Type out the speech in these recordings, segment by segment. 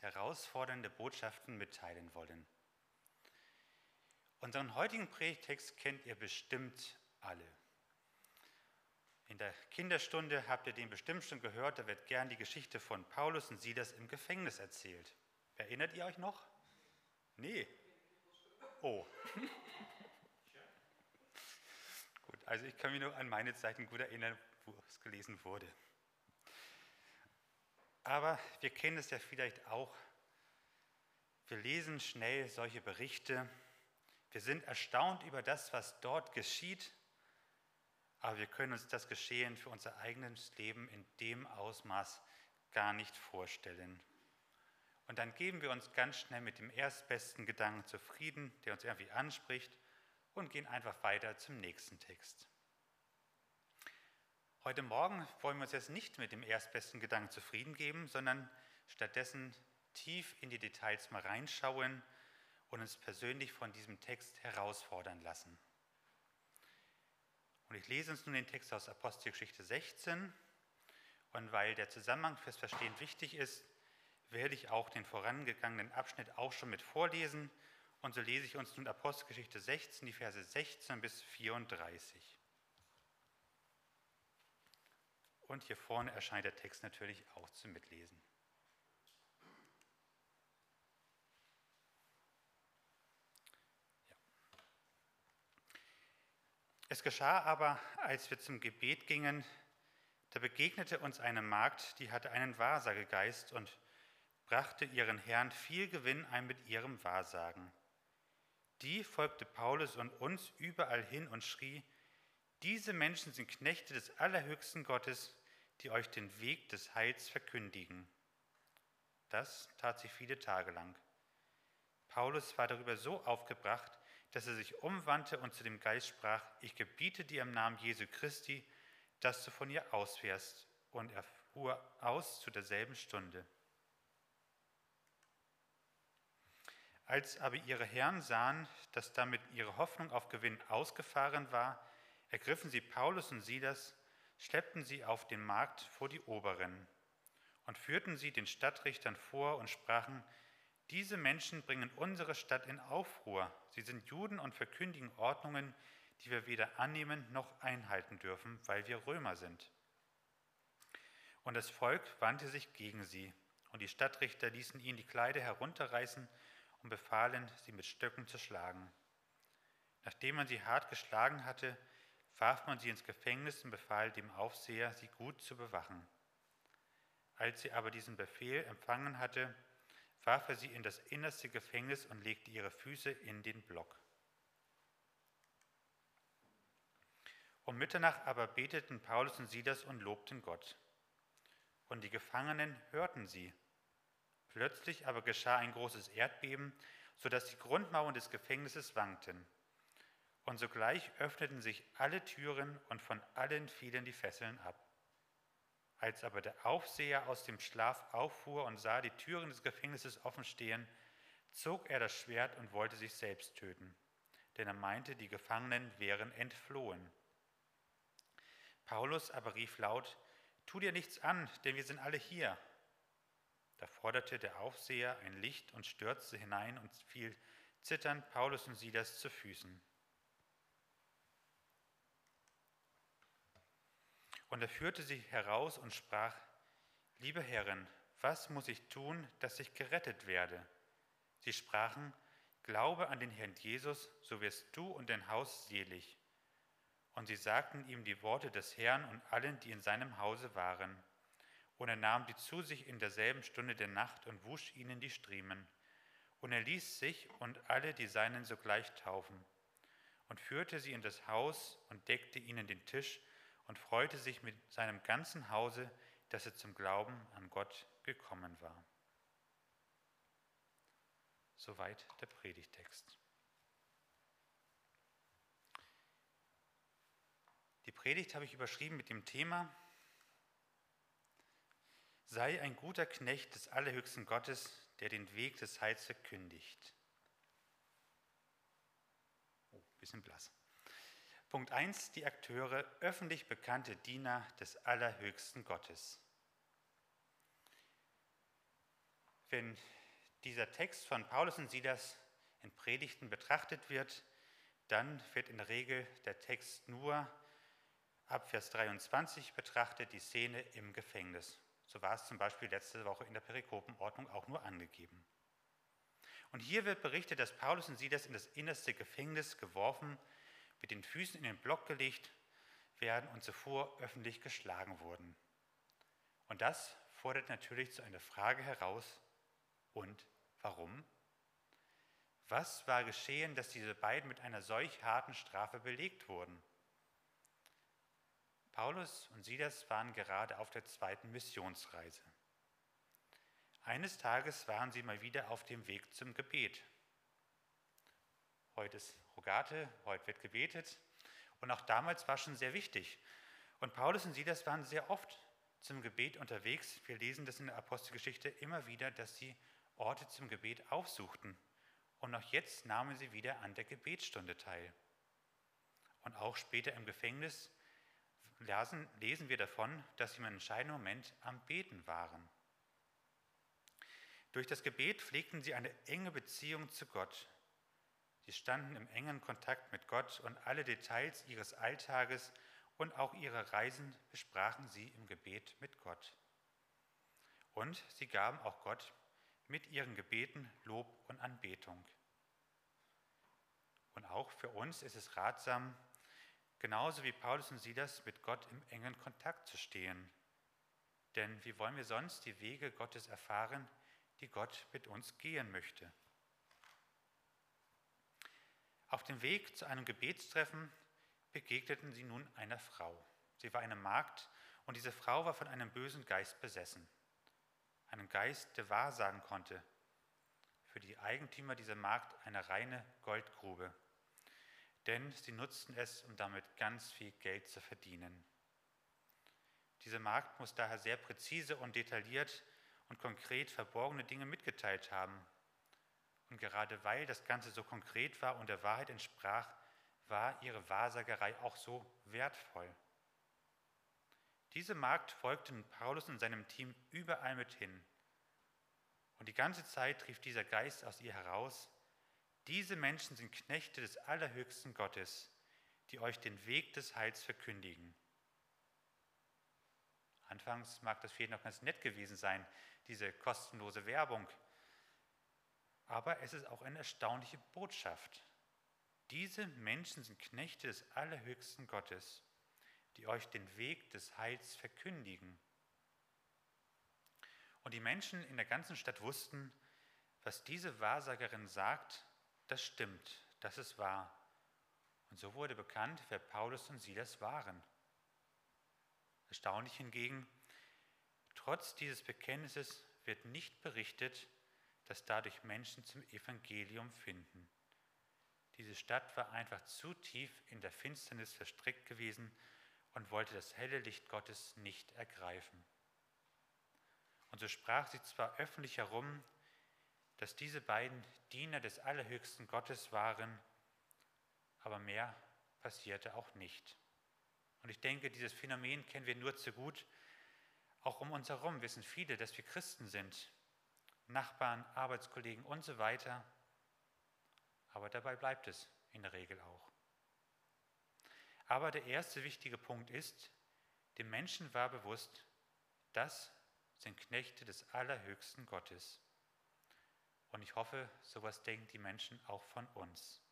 herausfordernde Botschaften mitteilen wollen. Unseren heutigen Predigtext kennt ihr bestimmt alle. In der Kinderstunde habt ihr den bestimmt schon gehört, da wird gern die Geschichte von Paulus und Silas im Gefängnis erzählt. Erinnert ihr euch noch? Nee. Oh. gut, also ich kann mich nur an meine Zeiten gut erinnern, wo es gelesen wurde. Aber wir kennen es ja vielleicht auch. Wir lesen schnell solche Berichte. Wir sind erstaunt über das, was dort geschieht aber wir können uns das Geschehen für unser eigenes Leben in dem Ausmaß gar nicht vorstellen. Und dann geben wir uns ganz schnell mit dem erstbesten Gedanken zufrieden, der uns irgendwie anspricht, und gehen einfach weiter zum nächsten Text. Heute Morgen wollen wir uns jetzt nicht mit dem erstbesten Gedanken zufrieden geben, sondern stattdessen tief in die Details mal reinschauen und uns persönlich von diesem Text herausfordern lassen. Und ich lese uns nun den Text aus Apostelgeschichte 16. Und weil der Zusammenhang fürs Verstehen wichtig ist, werde ich auch den vorangegangenen Abschnitt auch schon mit vorlesen. Und so lese ich uns nun Apostelgeschichte 16, die Verse 16 bis 34. Und hier vorne erscheint der Text natürlich auch zum Mitlesen. Es geschah aber, als wir zum Gebet gingen, da begegnete uns eine Magd, die hatte einen Wahrsagegeist und brachte ihren Herrn viel Gewinn ein mit ihrem Wahrsagen. Die folgte Paulus und uns überall hin und schrie, diese Menschen sind Knechte des allerhöchsten Gottes, die euch den Weg des Heils verkündigen. Das tat sie viele Tage lang. Paulus war darüber so aufgebracht, dass er sich umwandte und zu dem Geist sprach, ich gebiete dir im Namen Jesu Christi, dass du von ihr ausfährst. Und er fuhr aus zu derselben Stunde. Als aber ihre Herren sahen, dass damit ihre Hoffnung auf Gewinn ausgefahren war, ergriffen sie Paulus und Silas, schleppten sie auf den Markt vor die Oberen und führten sie den Stadtrichtern vor und sprachen, diese Menschen bringen unsere Stadt in Aufruhr. Sie sind Juden und verkündigen Ordnungen, die wir weder annehmen noch einhalten dürfen, weil wir Römer sind. Und das Volk wandte sich gegen sie, und die Stadtrichter ließen ihnen die Kleider herunterreißen und befahlen, sie mit Stöcken zu schlagen. Nachdem man sie hart geschlagen hatte, warf man sie ins Gefängnis und befahl dem Aufseher, sie gut zu bewachen. Als sie aber diesen Befehl empfangen hatte, warf er sie in das innerste Gefängnis und legte ihre Füße in den Block. Um Mitternacht aber beteten Paulus und Silas und lobten Gott. Und die Gefangenen hörten sie. Plötzlich aber geschah ein großes Erdbeben, sodass die Grundmauern des Gefängnisses wankten. Und sogleich öffneten sich alle Türen und von allen fielen die Fesseln ab. Als aber der Aufseher aus dem Schlaf auffuhr und sah die Türen des Gefängnisses offen stehen, zog er das Schwert und wollte sich selbst töten, denn er meinte, die Gefangenen wären entflohen. Paulus aber rief laut, Tu dir nichts an, denn wir sind alle hier. Da forderte der Aufseher ein Licht und stürzte hinein und fiel zitternd Paulus und Silas zu Füßen. Und er führte sie heraus und sprach, liebe Herren, was muss ich tun, dass ich gerettet werde? Sie sprachen, Glaube an den Herrn Jesus, so wirst du und dein Haus selig. Und sie sagten ihm die Worte des Herrn und allen, die in seinem Hause waren. Und er nahm die zu sich in derselben Stunde der Nacht und wusch ihnen die Striemen. Und er ließ sich und alle die Seinen sogleich taufen und führte sie in das Haus und deckte ihnen den Tisch und freute sich mit seinem ganzen Hause, dass er zum Glauben an Gott gekommen war. Soweit der Predigtext. Die Predigt habe ich überschrieben mit dem Thema Sei ein guter Knecht des allerhöchsten Gottes, der den Weg des Heils verkündigt. Oh, bisschen blass. Punkt 1, die Akteure, öffentlich bekannte Diener des allerhöchsten Gottes. wenn dieser Text von Paulus und Silas in Predigten betrachtet wird, dann wird in der Regel der Text nur ab Vers 23 betrachtet, die Szene im Gefängnis. So war es zum Beispiel letzte Woche in der Perikopenordnung auch nur angegeben. Und hier wird berichtet, dass Paulus und Silas in das innerste Gefängnis geworfen, mit den Füßen in den Block gelegt werden und zuvor öffentlich geschlagen wurden. Und das fordert natürlich zu einer Frage heraus, und warum? Was war geschehen, dass diese beiden mit einer solch harten Strafe belegt wurden? Paulus und Silas waren gerade auf der zweiten Missionsreise. Eines Tages waren sie mal wieder auf dem Weg zum Gebet. Heute ist Rogate, heute wird gebetet. Und auch damals war schon sehr wichtig. Und Paulus und Silas waren sehr oft zum Gebet unterwegs. Wir lesen das in der Apostelgeschichte immer wieder, dass sie Orte zum Gebet aufsuchten. Und auch jetzt nahmen sie wieder an der Gebetsstunde teil. Und auch später im Gefängnis lesen, lesen wir davon, dass sie im entscheidenden Moment am Beten waren. Durch das Gebet pflegten sie eine enge Beziehung zu Gott. Sie standen im engen Kontakt mit Gott und alle Details ihres Alltages und auch ihre Reisen besprachen sie im Gebet mit Gott. Und sie gaben auch Gott mit ihren Gebeten Lob und Anbetung. Und auch für uns ist es ratsam, genauso wie Paulus und Silas mit Gott im engen Kontakt zu stehen. Denn wie wollen wir sonst die Wege Gottes erfahren, die Gott mit uns gehen möchte? Auf dem Weg zu einem Gebetstreffen begegneten sie nun einer Frau. Sie war eine Magd und diese Frau war von einem bösen Geist besessen. Einem Geist, der wahrsagen konnte. Für die Eigentümer dieser Magd eine reine Goldgrube. Denn sie nutzten es, um damit ganz viel Geld zu verdienen. Diese Magd muss daher sehr präzise und detailliert und konkret verborgene Dinge mitgeteilt haben. Und gerade weil das Ganze so konkret war und der Wahrheit entsprach, war ihre Wahrsagerei auch so wertvoll. Diese Magd folgte Paulus und seinem Team überall mit hin. Und die ganze Zeit rief dieser Geist aus ihr heraus, diese Menschen sind Knechte des allerhöchsten Gottes, die euch den Weg des Heils verkündigen. Anfangs mag das vielleicht noch ganz nett gewesen sein, diese kostenlose Werbung. Aber es ist auch eine erstaunliche Botschaft. Diese Menschen sind Knechte des allerhöchsten Gottes, die euch den Weg des Heils verkündigen. Und die Menschen in der ganzen Stadt wussten, was diese Wahrsagerin sagt, das stimmt, das ist wahr. Und so wurde bekannt, wer Paulus und Silas waren. Erstaunlich hingegen, trotz dieses Bekenntnisses wird nicht berichtet, dass dadurch Menschen zum Evangelium finden. Diese Stadt war einfach zu tief in der Finsternis verstrickt gewesen und wollte das helle Licht Gottes nicht ergreifen. Und so sprach sie zwar öffentlich herum, dass diese beiden Diener des allerhöchsten Gottes waren, aber mehr passierte auch nicht. Und ich denke, dieses Phänomen kennen wir nur zu gut. Auch um uns herum wissen viele, dass wir Christen sind, Nachbarn, Arbeitskollegen und so weiter. Aber dabei bleibt es in der Regel auch. Aber der erste wichtige Punkt ist, dem Menschen war bewusst, das sind Knechte des allerhöchsten Gottes. Und ich hoffe, sowas denken die Menschen auch von uns.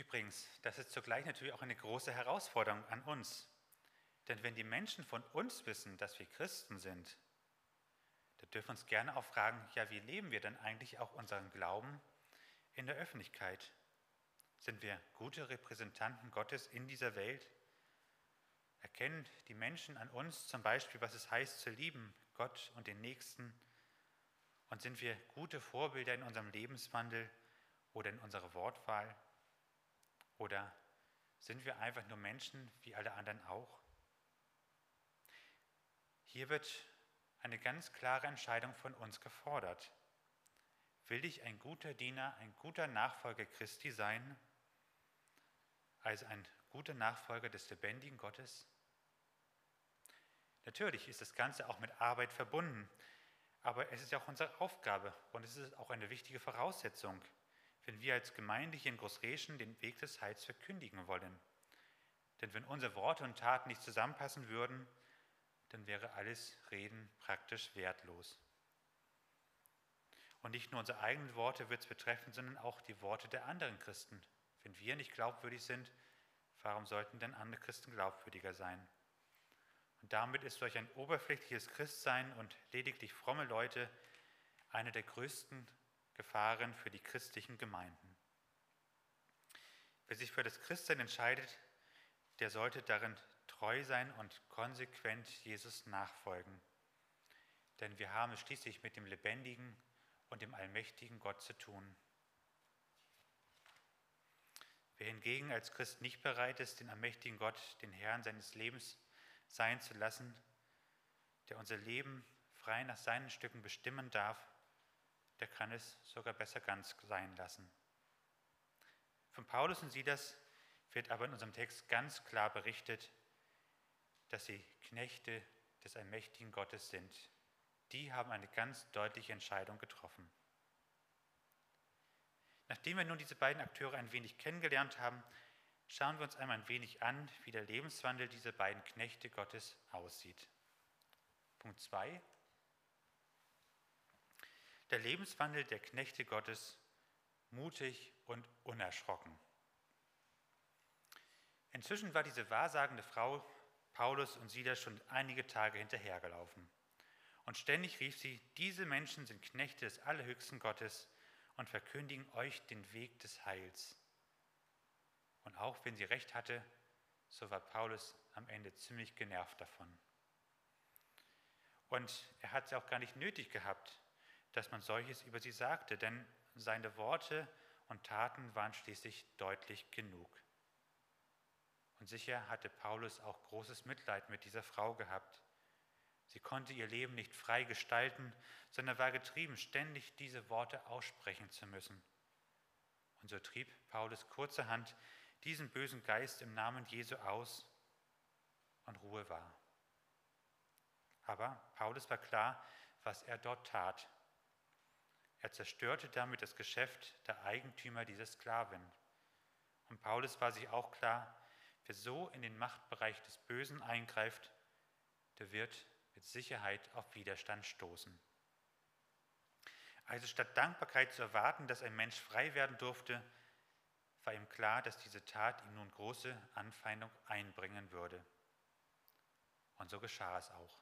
Übrigens, das ist zugleich natürlich auch eine große Herausforderung an uns. Denn wenn die Menschen von uns wissen, dass wir Christen sind, dann dürfen wir uns gerne auch fragen, ja, wie leben wir denn eigentlich auch unseren Glauben in der Öffentlichkeit? Sind wir gute Repräsentanten Gottes in dieser Welt? Erkennen die Menschen an uns zum Beispiel, was es heißt zu lieben, Gott und den Nächsten? Und sind wir gute Vorbilder in unserem Lebenswandel oder in unserer Wortwahl? Oder sind wir einfach nur Menschen wie alle anderen auch? Hier wird eine ganz klare Entscheidung von uns gefordert. Will ich ein guter Diener, ein guter Nachfolger Christi sein? also ein guter Nachfolger des lebendigen Gottes? Natürlich ist das Ganze auch mit Arbeit verbunden, aber es ist ja auch unsere Aufgabe und es ist auch eine wichtige Voraussetzung, wenn wir als Gemeinde hier in Großreschen den Weg des Heils verkündigen wollen. Denn wenn unsere Worte und Taten nicht zusammenpassen würden, dann wäre alles Reden praktisch wertlos. Und nicht nur unsere eigenen Worte wird es betreffen, sondern auch die Worte der anderen Christen. Wenn wir nicht glaubwürdig sind, warum sollten denn andere Christen glaubwürdiger sein? Und damit ist durch ein oberflächliches Christsein und lediglich fromme Leute eine der größten Gefahren für die christlichen Gemeinden. Wer sich für das Christsein entscheidet, der sollte darin treu sein und konsequent Jesus nachfolgen. Denn wir haben es schließlich mit dem lebendigen und dem allmächtigen Gott zu tun. Wer hingegen als Christ nicht bereit ist, den allmächtigen Gott, den Herrn seines Lebens sein zu lassen, der unser Leben frei nach seinen Stücken bestimmen darf, der kann es sogar besser ganz sein lassen. Von Paulus und Silas wird aber in unserem Text ganz klar berichtet, dass sie Knechte des allmächtigen Gottes sind. Die haben eine ganz deutliche Entscheidung getroffen. Nachdem wir nun diese beiden Akteure ein wenig kennengelernt haben, schauen wir uns einmal ein wenig an, wie der Lebenswandel dieser beiden Knechte Gottes aussieht. Punkt 2. Der Lebenswandel der Knechte Gottes mutig und unerschrocken. Inzwischen war diese wahrsagende Frau Paulus und Silas schon einige Tage hinterhergelaufen. Und ständig rief sie, diese Menschen sind Knechte des allerhöchsten Gottes und verkündigen euch den Weg des Heils. Und auch wenn sie recht hatte, so war Paulus am Ende ziemlich genervt davon. Und er hat es auch gar nicht nötig gehabt, dass man solches über sie sagte, denn seine Worte und Taten waren schließlich deutlich genug. Und sicher hatte Paulus auch großes Mitleid mit dieser Frau gehabt. Sie konnte ihr Leben nicht frei gestalten, sondern war getrieben, ständig diese Worte aussprechen zu müssen. Und so trieb Paulus kurzerhand diesen bösen Geist im Namen Jesu aus und Ruhe war. Aber Paulus war klar, was er dort tat. Er zerstörte damit das Geschäft der Eigentümer dieser Sklavin. Und Paulus war sich auch klar, wer so in den Machtbereich des Bösen eingreift, der wird mit Sicherheit auf Widerstand stoßen. Also statt Dankbarkeit zu erwarten, dass ein Mensch frei werden durfte, war ihm klar, dass diese Tat ihm nun große Anfeindung einbringen würde. Und so geschah es auch.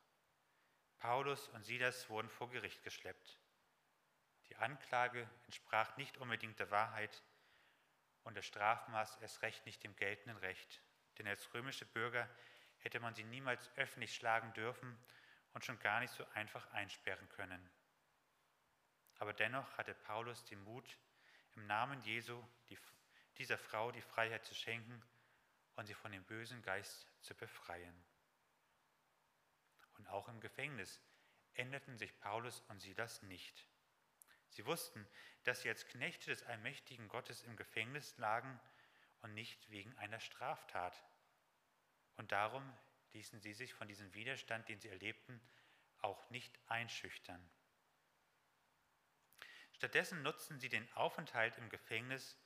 Paulus und Silas wurden vor Gericht geschleppt. Die Anklage entsprach nicht unbedingt der Wahrheit und das Strafmaß erst recht nicht dem geltenden Recht, denn als römische Bürger hätte man sie niemals öffentlich schlagen dürfen und schon gar nicht so einfach einsperren können. Aber dennoch hatte Paulus den Mut, im Namen Jesu die, dieser Frau die Freiheit zu schenken und sie von dem bösen Geist zu befreien. Und auch im Gefängnis änderten sich Paulus und Silas nicht. Sie wussten, dass sie als Knechte des allmächtigen Gottes im Gefängnis lagen und nicht wegen einer Straftat. Und darum ließen sie sich von diesem Widerstand, den sie erlebten, auch nicht einschüchtern. Stattdessen nutzten sie den Aufenthalt im Gefängnis,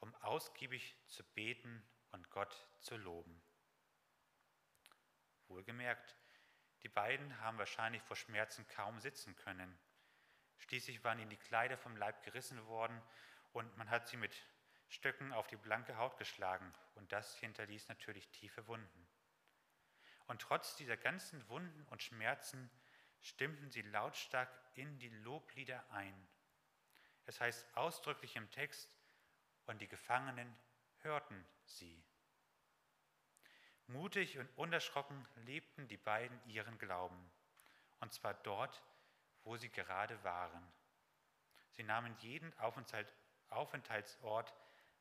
um ausgiebig zu beten und Gott zu loben. Wohlgemerkt, die beiden haben wahrscheinlich vor Schmerzen kaum sitzen können. Schließlich waren ihnen die Kleider vom Leib gerissen worden und man hat sie mit Stöcken auf die blanke Haut geschlagen und das hinterließ natürlich tiefe Wunden. Und trotz dieser ganzen Wunden und Schmerzen stimmten sie lautstark in die Loblieder ein. Es heißt ausdrücklich im Text, und die Gefangenen hörten sie. Mutig und unerschrocken lebten die beiden ihren Glauben, und zwar dort, wo sie gerade waren. Sie nahmen jeden Aufenthaltsort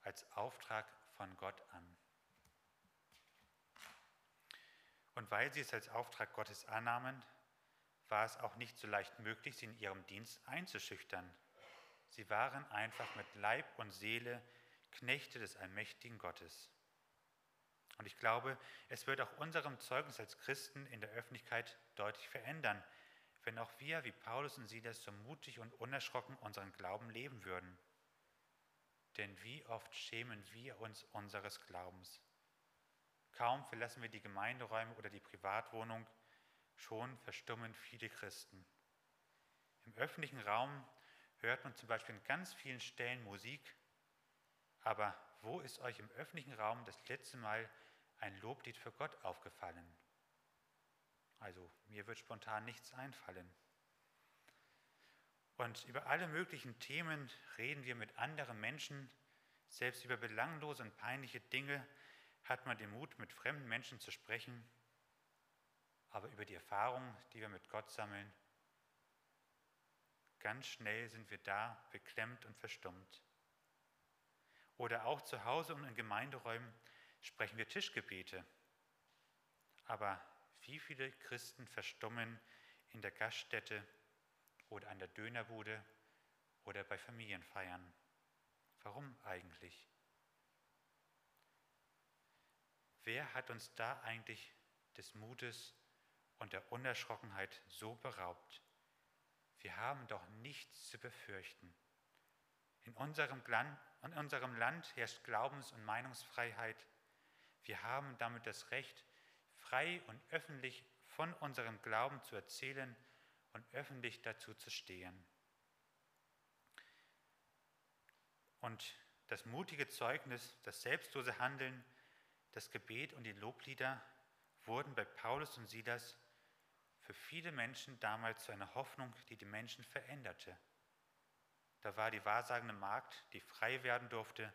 als Auftrag von Gott an. Und weil sie es als Auftrag Gottes annahmen, war es auch nicht so leicht möglich, sie in ihrem Dienst einzuschüchtern. Sie waren einfach mit Leib und Seele Knechte des allmächtigen Gottes. Und ich glaube, es wird auch unserem Zeugnis als Christen in der Öffentlichkeit deutlich verändern, wenn auch wir, wie Paulus und Silas, so mutig und unerschrocken unseren Glauben leben würden. Denn wie oft schämen wir uns unseres Glaubens? Kaum verlassen wir die Gemeinderäume oder die Privatwohnung, schon verstummen viele Christen. Im öffentlichen Raum hört man zum Beispiel in ganz vielen Stellen Musik, aber wo ist euch im öffentlichen Raum das letzte Mal ein Loblied für Gott aufgefallen? Also mir wird spontan nichts einfallen. Und über alle möglichen Themen reden wir mit anderen Menschen. Selbst über belanglose und peinliche Dinge hat man den Mut, mit fremden Menschen zu sprechen. Aber über die Erfahrungen, die wir mit Gott sammeln, ganz schnell sind wir da beklemmt und verstummt. Oder auch zu Hause und in Gemeinderäumen sprechen wir Tischgebete. Aber wie viele Christen verstummen in der Gaststätte oder an der Dönerbude oder bei Familienfeiern? Warum eigentlich? Wer hat uns da eigentlich des Mutes und der Unerschrockenheit so beraubt? Wir haben doch nichts zu befürchten. In unserem, Land, in unserem Land herrscht Glaubens- und Meinungsfreiheit. Wir haben damit das Recht, frei und öffentlich von unserem Glauben zu erzählen und öffentlich dazu zu stehen. Und das mutige Zeugnis, das selbstlose Handeln, das Gebet und die Loblieder wurden bei Paulus und Silas für viele Menschen damals zu einer Hoffnung, die die Menschen veränderte. Da war die wahrsagende Magd, die frei werden durfte,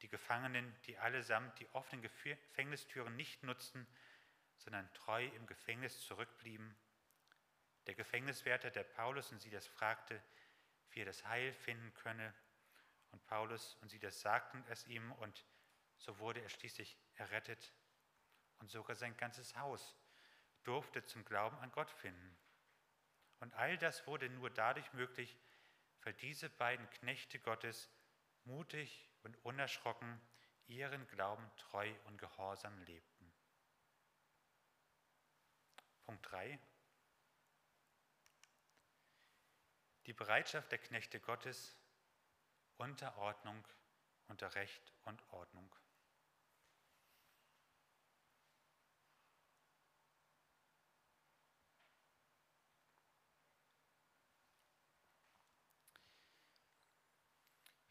die Gefangenen, die allesamt die offenen Gefängnistüren nicht nutzten, sondern treu im Gefängnis zurückblieben. Der Gefängniswärter, der Paulus und sie das fragte, wie er das Heil finden könne. Und Paulus und sie das sagten es ihm und so wurde er schließlich errettet. Und sogar sein ganzes Haus durfte zum Glauben an Gott finden. Und all das wurde nur dadurch möglich, weil diese beiden Knechte Gottes mutig und unerschrocken ihren Glauben treu und gehorsam lebten. Punkt 3. Die Bereitschaft der Knechte Gottes, Unterordnung unter Recht und Ordnung.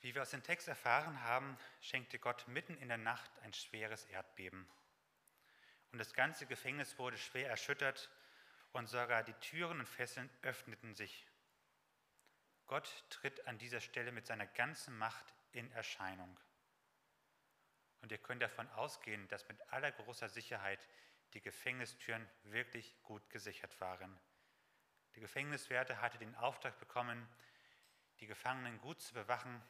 Wie wir aus dem Text erfahren haben, schenkte Gott mitten in der Nacht ein schweres Erdbeben. Und das ganze Gefängnis wurde schwer erschüttert und sogar die Türen und Fesseln öffneten sich. Gott tritt an dieser Stelle mit seiner ganzen Macht in Erscheinung. Und ihr könnt davon ausgehen, dass mit aller großer Sicherheit die Gefängnistüren wirklich gut gesichert waren. Der Gefängniswärter hatte den Auftrag bekommen, die Gefangenen gut zu bewachen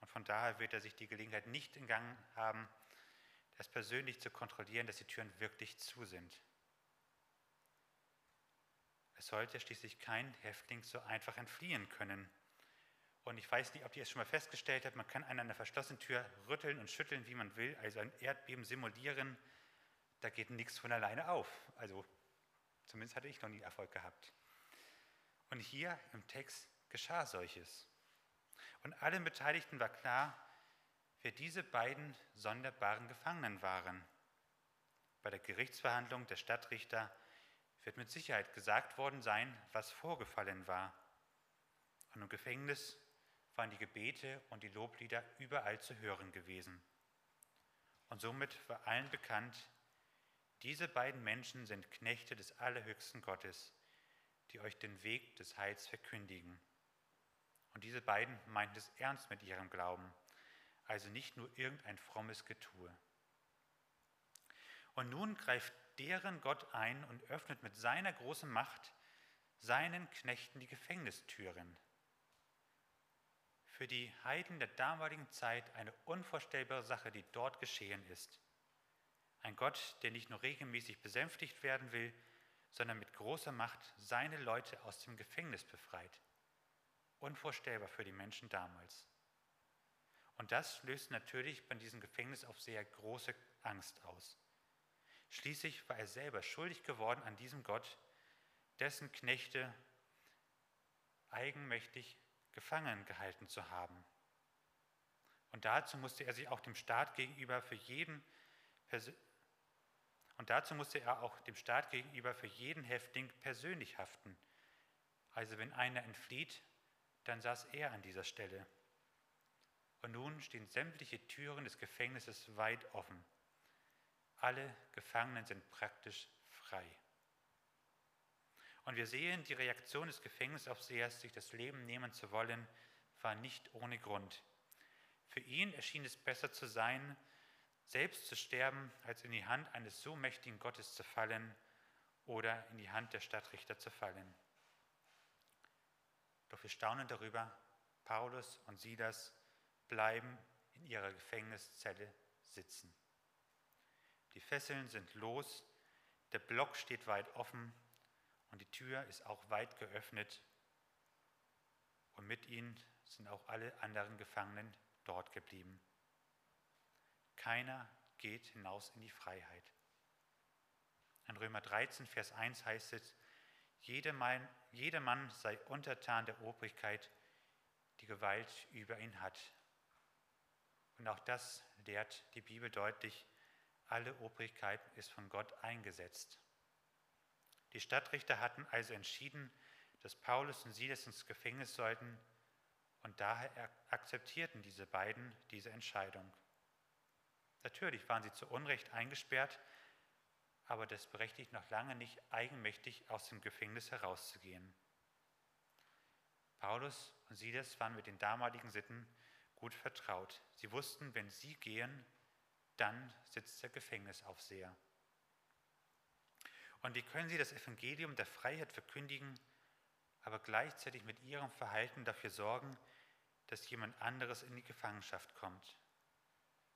und von daher wird er sich die Gelegenheit nicht entgangen haben, das persönlich zu kontrollieren, dass die Türen wirklich zu sind. Es sollte schließlich kein Häftling so einfach entfliehen können. Und ich weiß nicht, ob ihr es schon mal festgestellt habt, man kann an einer verschlossenen Tür rütteln und schütteln, wie man will, also ein Erdbeben simulieren, da geht nichts von alleine auf. Also zumindest hatte ich noch nie Erfolg gehabt. Und hier im Text geschah solches. Und allen Beteiligten war klar, wer diese beiden sonderbaren Gefangenen waren. Bei der Gerichtsverhandlung der Stadtrichter wird mit Sicherheit gesagt worden sein, was vorgefallen war. Und im Gefängnis waren die Gebete und die Loblieder überall zu hören gewesen. Und somit war allen bekannt, diese beiden Menschen sind Knechte des allerhöchsten Gottes, die euch den Weg des Heils verkündigen. Und diese beiden meinten es ernst mit ihrem Glauben, also nicht nur irgendein frommes Getue. Und nun greift deren Gott ein und öffnet mit seiner großen Macht seinen Knechten die Gefängnistüren. Für die Heiden der damaligen Zeit eine unvorstellbare Sache, die dort geschehen ist. Ein Gott, der nicht nur regelmäßig besänftigt werden will, sondern mit großer Macht seine Leute aus dem Gefängnis befreit. Unvorstellbar für die Menschen damals. Und das löst natürlich bei diesem Gefängnisaufseher große Angst aus. Schließlich war er selber schuldig geworden an diesem Gott, dessen Knechte eigenmächtig gefangen gehalten zu haben. Und dazu musste er sich auch dem Staat gegenüber für jeden und dazu musste er auch dem Staat gegenüber für jeden Häftling persönlich haften. Also wenn einer entflieht, dann saß er an dieser Stelle. Und nun stehen sämtliche Türen des Gefängnisses weit offen. Alle Gefangenen sind praktisch frei. Und wir sehen, die Reaktion des Gefängnisaufsehers, sich das Leben nehmen zu wollen, war nicht ohne Grund. Für ihn erschien es besser zu sein, selbst zu sterben, als in die Hand eines so mächtigen Gottes zu fallen oder in die Hand der Stadtrichter zu fallen. Doch wir staunen darüber, Paulus und Silas bleiben in ihrer Gefängniszelle sitzen. Die Fesseln sind los, der Block steht weit offen und die Tür ist auch weit geöffnet und mit ihnen sind auch alle anderen Gefangenen dort geblieben. Keiner geht hinaus in die Freiheit. In Römer 13, Vers 1 heißt es, jedermann, jedermann sei untertan der Obrigkeit, die Gewalt über ihn hat. Und auch das lehrt die Bibel deutlich, alle Obrigkeit ist von Gott eingesetzt. Die Stadtrichter hatten also entschieden, dass Paulus und Silas ins Gefängnis sollten, und daher akzeptierten diese beiden diese Entscheidung. Natürlich waren sie zu Unrecht eingesperrt, aber das berechtigt noch lange nicht, eigenmächtig aus dem Gefängnis herauszugehen. Paulus und Silas waren mit den damaligen Sitten gut vertraut. Sie wussten, wenn sie gehen, dann sitzt der Gefängnisaufseher. Und wie können sie das Evangelium der Freiheit verkündigen, aber gleichzeitig mit ihrem Verhalten dafür sorgen, dass jemand anderes in die Gefangenschaft kommt?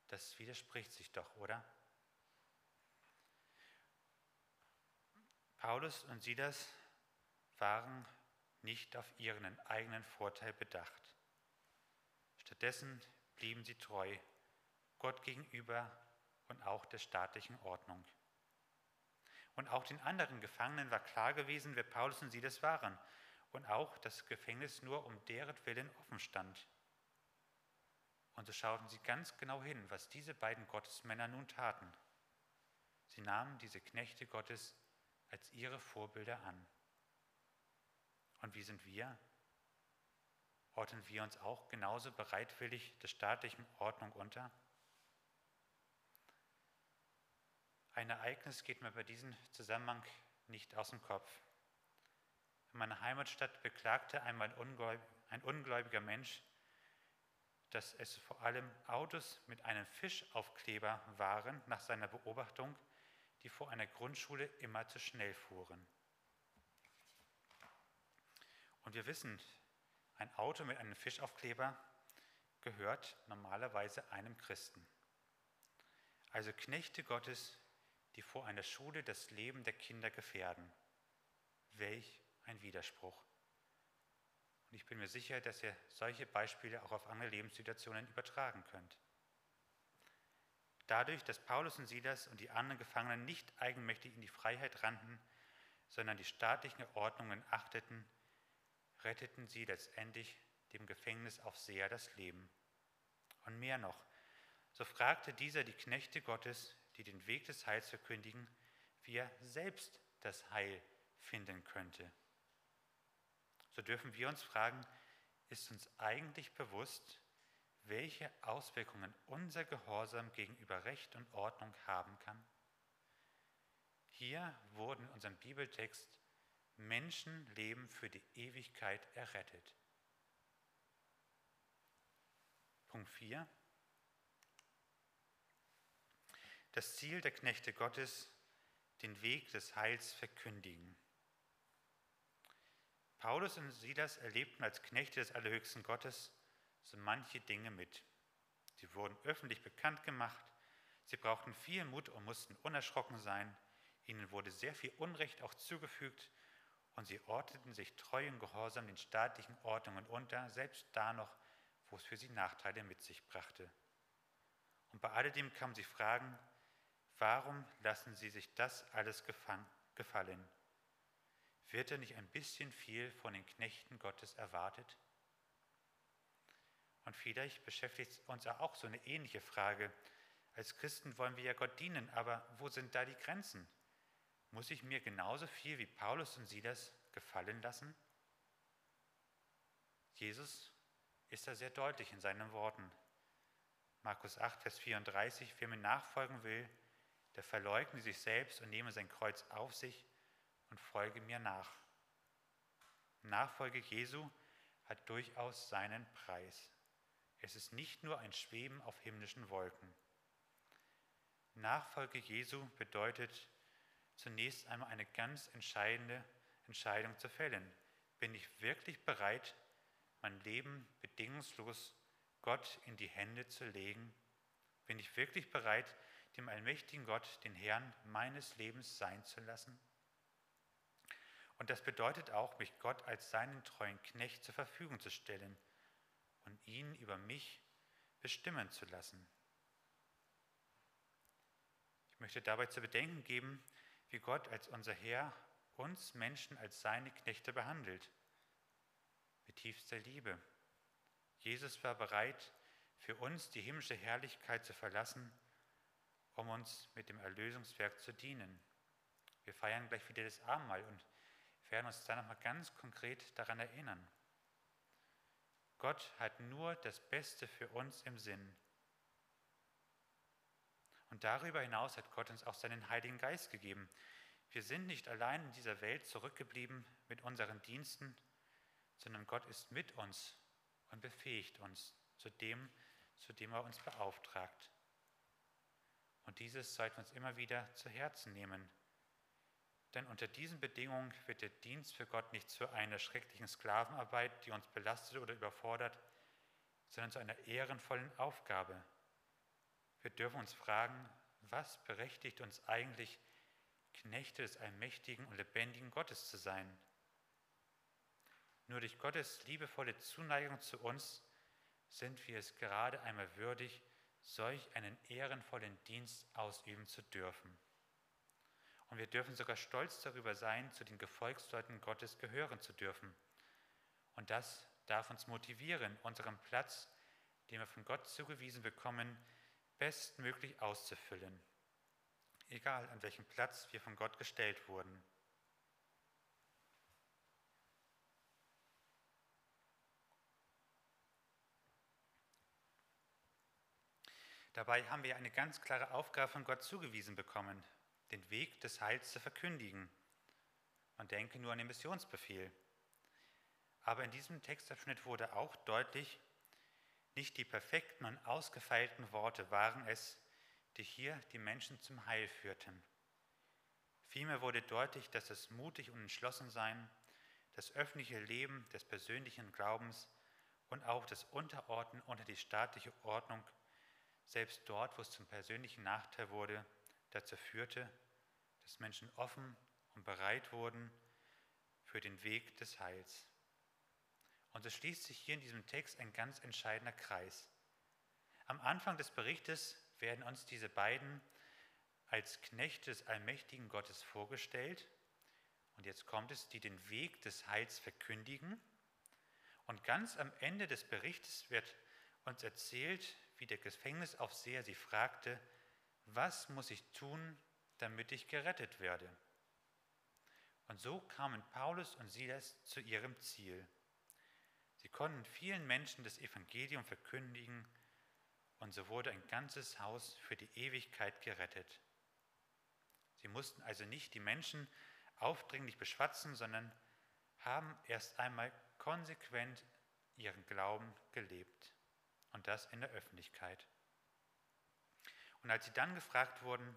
Das widerspricht sich doch, oder? Paulus und Silas waren nicht auf ihren eigenen Vorteil bedacht. Stattdessen blieben sie treu Gott gegenüber und auch der staatlichen Ordnung. Und auch den anderen Gefangenen war klar gewesen, wer Paulus und Silas waren und auch, das Gefängnis nur um deren Willen offen stand. Und so schauten sie ganz genau hin, was diese beiden Gottesmänner nun taten. Sie nahmen diese Knechte Gottes als ihre Vorbilder an. Und wie sind wir? Ordnen wir uns auch genauso bereitwillig der staatlichen Ordnung unter? Ein Ereignis geht mir bei diesem Zusammenhang nicht aus dem Kopf. In meiner Heimatstadt beklagte einmal ein ungläubiger Mensch, dass es vor allem Autos mit einem Fischaufkleber waren, nach seiner Beobachtung, die vor einer Grundschule immer zu schnell fuhren. Und wir wissen, ein Auto mit einem Fischaufkleber gehört normalerweise einem Christen. Also Knechte Gottes, die vor einer Schule das Leben der Kinder gefährden. Welch ein Widerspruch. Und ich bin mir sicher, dass ihr solche Beispiele auch auf andere Lebenssituationen übertragen könnt. Dadurch, dass Paulus und Silas und die anderen Gefangenen nicht eigenmächtig in die Freiheit rannten, sondern die staatlichen Ordnungen achteten, retteten sie letztendlich dem Gefängnisaufseher das Leben. Und mehr noch, so fragte dieser die Knechte Gottes, die den Weg des Heils verkündigen, wie er selbst das Heil finden könnte so dürfen wir uns fragen, ist uns eigentlich bewusst, welche Auswirkungen unser Gehorsam gegenüber Recht und Ordnung haben kann? Hier wurden in unserem Bibeltext Menschenleben für die Ewigkeit errettet. Punkt 4. Das Ziel der Knechte Gottes, den Weg des Heils verkündigen. Paulus und Silas erlebten als Knechte des Allerhöchsten Gottes so manche Dinge mit. Sie wurden öffentlich bekannt gemacht, sie brauchten viel Mut und mussten unerschrocken sein, ihnen wurde sehr viel Unrecht auch zugefügt und sie ordneten sich treu und gehorsam den staatlichen Ordnungen unter, selbst da noch, wo es für sie Nachteile mit sich brachte. Und bei alledem kamen sie fragen, warum lassen sie sich das alles gefallen? Wird da nicht ein bisschen viel von den Knechten Gottes erwartet? Und vielleicht beschäftigt uns auch so eine ähnliche Frage. Als Christen wollen wir ja Gott dienen, aber wo sind da die Grenzen? Muss ich mir genauso viel wie Paulus und Silas gefallen lassen? Jesus ist da sehr deutlich in seinen Worten. Markus 8, Vers 34, wer mir nachfolgen will, der verleugne sich selbst und nehme sein Kreuz auf sich und folge mir nach. Nachfolge Jesu hat durchaus seinen Preis. Es ist nicht nur ein Schweben auf himmlischen Wolken. Nachfolge Jesu bedeutet zunächst einmal eine ganz entscheidende Entscheidung zu fällen. Bin ich wirklich bereit, mein Leben bedingungslos Gott in die Hände zu legen? Bin ich wirklich bereit, dem allmächtigen Gott den Herrn meines Lebens sein zu lassen? Und das bedeutet auch, mich Gott als seinen treuen Knecht zur Verfügung zu stellen und ihn über mich bestimmen zu lassen. Ich möchte dabei zu bedenken geben, wie Gott als unser Herr uns Menschen als seine Knechte behandelt. Mit tiefster Liebe. Jesus war bereit, für uns die himmlische Herrlichkeit zu verlassen, um uns mit dem Erlösungswerk zu dienen. Wir feiern gleich wieder das Abendmahl und werden uns da nochmal ganz konkret daran erinnern. Gott hat nur das Beste für uns im Sinn. Und darüber hinaus hat Gott uns auch seinen Heiligen Geist gegeben. Wir sind nicht allein in dieser Welt zurückgeblieben mit unseren Diensten, sondern Gott ist mit uns und befähigt uns zu dem, zu dem er uns beauftragt. Und dieses sollten wir uns immer wieder zu Herzen nehmen. Denn unter diesen Bedingungen wird der Dienst für Gott nicht zu einer schrecklichen Sklavenarbeit, die uns belastet oder überfordert, sondern zu einer ehrenvollen Aufgabe. Wir dürfen uns fragen, was berechtigt uns eigentlich, Knechte des allmächtigen und lebendigen Gottes zu sein? Nur durch Gottes liebevolle Zuneigung zu uns sind wir es gerade einmal würdig, solch einen ehrenvollen Dienst ausüben zu dürfen. Und wir dürfen sogar stolz darüber sein, zu den Gefolgsleuten Gottes gehören zu dürfen. Und das darf uns motivieren, unseren Platz, den wir von Gott zugewiesen bekommen, bestmöglich auszufüllen. Egal an welchem Platz wir von Gott gestellt wurden. Dabei haben wir eine ganz klare Aufgabe von Gott zugewiesen bekommen den Weg des Heils zu verkündigen. Man denke nur an den Missionsbefehl. Aber in diesem Textabschnitt wurde auch deutlich, nicht die perfekten und ausgefeilten Worte waren es, die hier die Menschen zum Heil führten. Vielmehr wurde deutlich, dass das mutig und entschlossen sein, das öffentliche Leben des persönlichen Glaubens und auch das Unterordnen unter die staatliche Ordnung, selbst dort, wo es zum persönlichen Nachteil wurde, dazu führte, dass Menschen offen und bereit wurden für den Weg des Heils. Und es schließt sich hier in diesem Text ein ganz entscheidender Kreis. Am Anfang des Berichtes werden uns diese beiden als Knechte des allmächtigen Gottes vorgestellt. Und jetzt kommt es, die den Weg des Heils verkündigen. Und ganz am Ende des Berichtes wird uns erzählt, wie der Gefängnisaufseher sie fragte, was muss ich tun, damit ich gerettet werde? Und so kamen Paulus und Silas zu ihrem Ziel. Sie konnten vielen Menschen das Evangelium verkündigen und so wurde ein ganzes Haus für die Ewigkeit gerettet. Sie mussten also nicht die Menschen aufdringlich beschwatzen, sondern haben erst einmal konsequent ihren Glauben gelebt und das in der Öffentlichkeit. Und als sie dann gefragt wurden,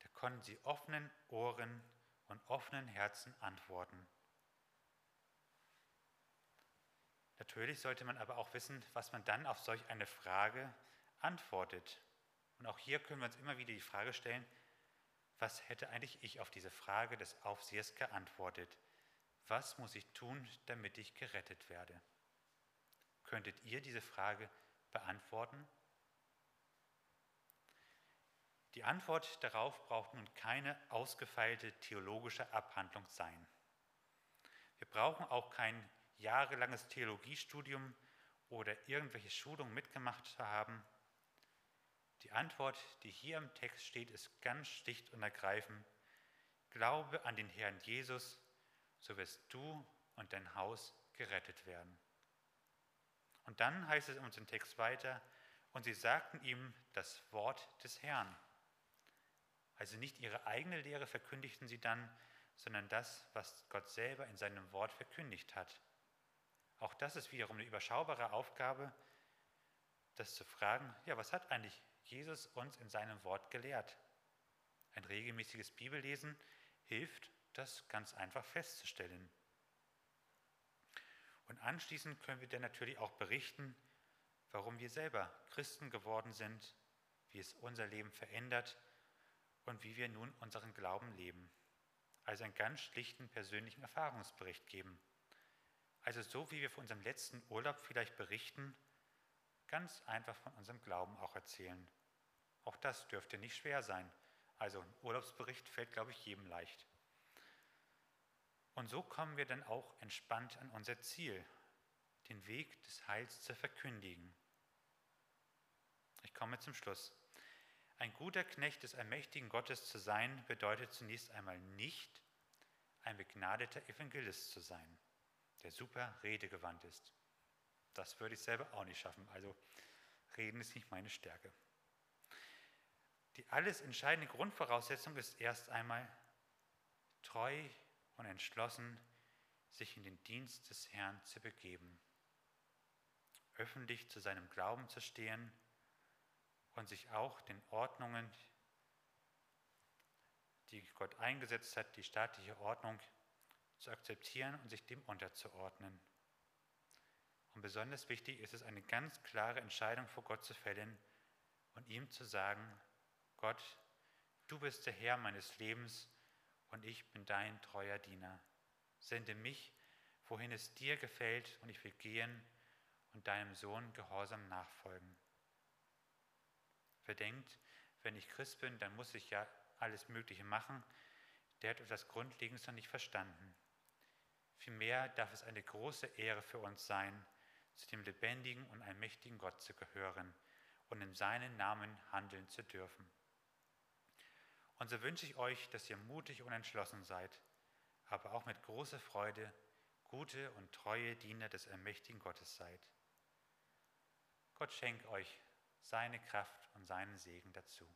da konnten sie offenen Ohren und offenen Herzen antworten. Natürlich sollte man aber auch wissen, was man dann auf solch eine Frage antwortet. Und auch hier können wir uns immer wieder die Frage stellen, was hätte eigentlich ich auf diese Frage des Aufsehers geantwortet? Was muss ich tun, damit ich gerettet werde? Könntet ihr diese Frage beantworten? Die Antwort darauf braucht nun keine ausgefeilte theologische Abhandlung sein. Wir brauchen auch kein jahrelanges Theologiestudium oder irgendwelche Schulungen mitgemacht zu haben. Die Antwort, die hier im Text steht, ist ganz schlicht und ergreifend. Glaube an den Herrn Jesus, so wirst du und dein Haus gerettet werden. Und dann heißt es in unserem Text weiter, und sie sagten ihm das Wort des Herrn. Also nicht ihre eigene Lehre verkündigten sie dann, sondern das, was Gott selber in seinem Wort verkündigt hat. Auch das ist wiederum eine überschaubare Aufgabe, das zu fragen, ja, was hat eigentlich Jesus uns in seinem Wort gelehrt? Ein regelmäßiges Bibellesen hilft, das ganz einfach festzustellen. Und anschließend können wir dann natürlich auch berichten, warum wir selber Christen geworden sind, wie es unser Leben verändert und wie wir nun unseren Glauben leben. Also einen ganz schlichten persönlichen Erfahrungsbericht geben. Also so wie wir von unserem letzten Urlaub vielleicht berichten, ganz einfach von unserem Glauben auch erzählen. Auch das dürfte nicht schwer sein. Also ein Urlaubsbericht fällt, glaube ich, jedem leicht. Und so kommen wir dann auch entspannt an unser Ziel, den Weg des Heils zu verkündigen. Ich komme zum Schluss. Ein guter Knecht des allmächtigen Gottes zu sein, bedeutet zunächst einmal nicht, ein begnadeter Evangelist zu sein, der super redegewandt ist. Das würde ich selber auch nicht schaffen. Also reden ist nicht meine Stärke. Die alles entscheidende Grundvoraussetzung ist erst einmal treu und entschlossen, sich in den Dienst des Herrn zu begeben, öffentlich zu seinem Glauben zu stehen und sich auch den Ordnungen, die Gott eingesetzt hat, die staatliche Ordnung zu akzeptieren und sich dem unterzuordnen. Und besonders wichtig ist es, eine ganz klare Entscheidung vor Gott zu fällen und ihm zu sagen, Gott, du bist der Herr meines Lebens und ich bin dein treuer Diener. Sende mich, wohin es dir gefällt, und ich will gehen und deinem Sohn gehorsam nachfolgen. Wer denkt, wenn ich Christ bin, dann muss ich ja alles Mögliche machen, der hat etwas Grundlegendes noch nicht verstanden. Vielmehr darf es eine große Ehre für uns sein, zu dem lebendigen und allmächtigen Gott zu gehören und in seinen Namen handeln zu dürfen. Und so wünsche ich euch, dass ihr mutig und entschlossen seid, aber auch mit großer Freude gute und treue Diener des allmächtigen Gottes seid. Gott schenkt euch seine Kraft und seinen Segen dazu.